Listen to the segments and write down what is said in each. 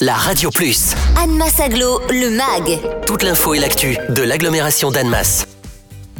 la Radio Plus. Annemasse Aglo, le MAG. Toute l'info et l'actu de l'agglomération d'Annemasse.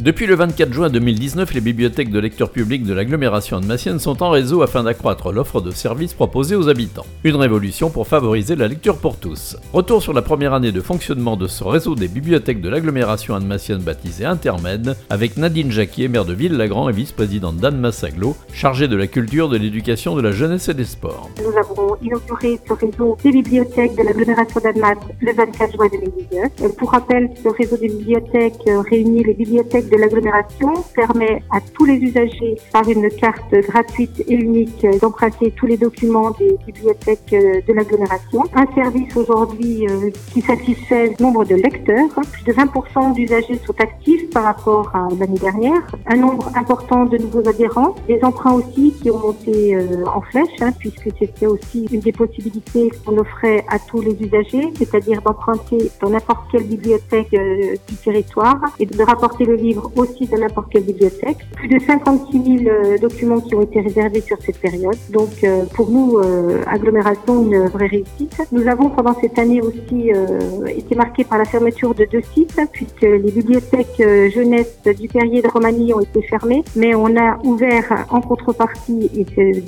Depuis le 24 juin 2019, les bibliothèques de lecture publique de l'agglomération annemassienne sont en réseau afin d'accroître l'offre de services proposée aux habitants. Une révolution pour favoriser la lecture pour tous. Retour sur la première année de fonctionnement de ce réseau des bibliothèques de l'agglomération annemassienne baptisé Intermed, avec Nadine Jacquier, maire de Ville-Lagrand et vice-présidente d'Annemasse Aglo, chargée de la culture, de l'éducation, de la jeunesse et des sports. Nous avons inauguré ce réseau des bibliothèques de l'agglomération d'Annemasse le 24 juin 2019. Pour rappel, ce réseau des bibliothèques réunit les bibliothèques de l'agglomération permet à tous les usagers, par une carte gratuite et unique, d'emprunter tous les documents des bibliothèques euh, de l'agglomération. Un service aujourd'hui euh, qui satisfait le nombre de lecteurs. Plus de 20% d'usagers sont actifs par rapport à l'année dernière. Un nombre important de nouveaux adhérents. Des emprunts aussi qui ont monté euh, en flèche, hein, puisque c'était aussi une des possibilités qu'on offrait à tous les usagers, c'est-à-dire d'emprunter dans n'importe quelle bibliothèque du territoire et de rapporter le livre aussi de n'importe quelle bibliothèque. Plus de 56 000 euh, documents qui ont été réservés sur cette période. Donc euh, pour nous, euh, agglomération, une vraie réussite. Nous avons pendant cette année aussi été marqués par la fermeture de deux sites, puisque les bibliothèques jeunesse du Perrier de Romanie ont été fermées, mais on a ouvert en contrepartie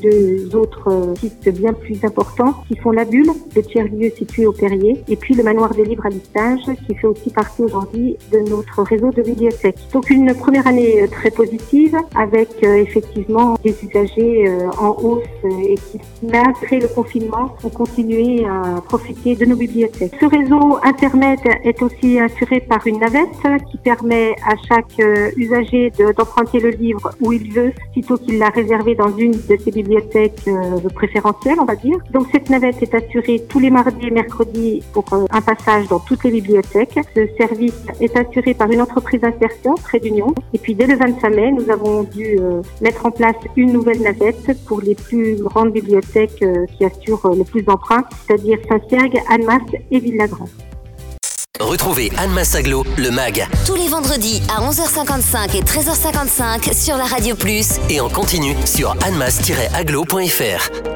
deux autres sites bien plus importants qui sont la Bulle, le tiers-lieu situé au Perrier, et puis le manoir des livres à listage qui fait aussi partie aujourd'hui de notre réseau de bibliothèques. Une première année euh, très positive avec euh, effectivement des usagers euh, en hausse et qui, malgré le confinement, ont continué à profiter de nos bibliothèques. Ce réseau Internet est aussi assuré par une navette qui permet à chaque usager d'emprunter le livre où il veut, sitôt qu'il l'a réservé dans une de ses bibliothèques préférentielles, on va dire. Donc cette navette est assurée tous les mardis et mercredis pour un passage dans toutes les bibliothèques. Ce service est assuré par une entreprise d'insertion d'Union. Et puis dès le 25 mai, nous avons dû euh, mettre en place une nouvelle navette pour les plus grandes bibliothèques euh, qui assurent euh, le plus d'emprunts, c'est-à-dire Saint-Sergue, Annemasse et Ville-Lagrand. Retrouvez Annemasse Aglo, le MAG. Tous les vendredis à 11h55 et 13h55 sur la Radio Plus. Et en continu sur annemasse-aglo.fr.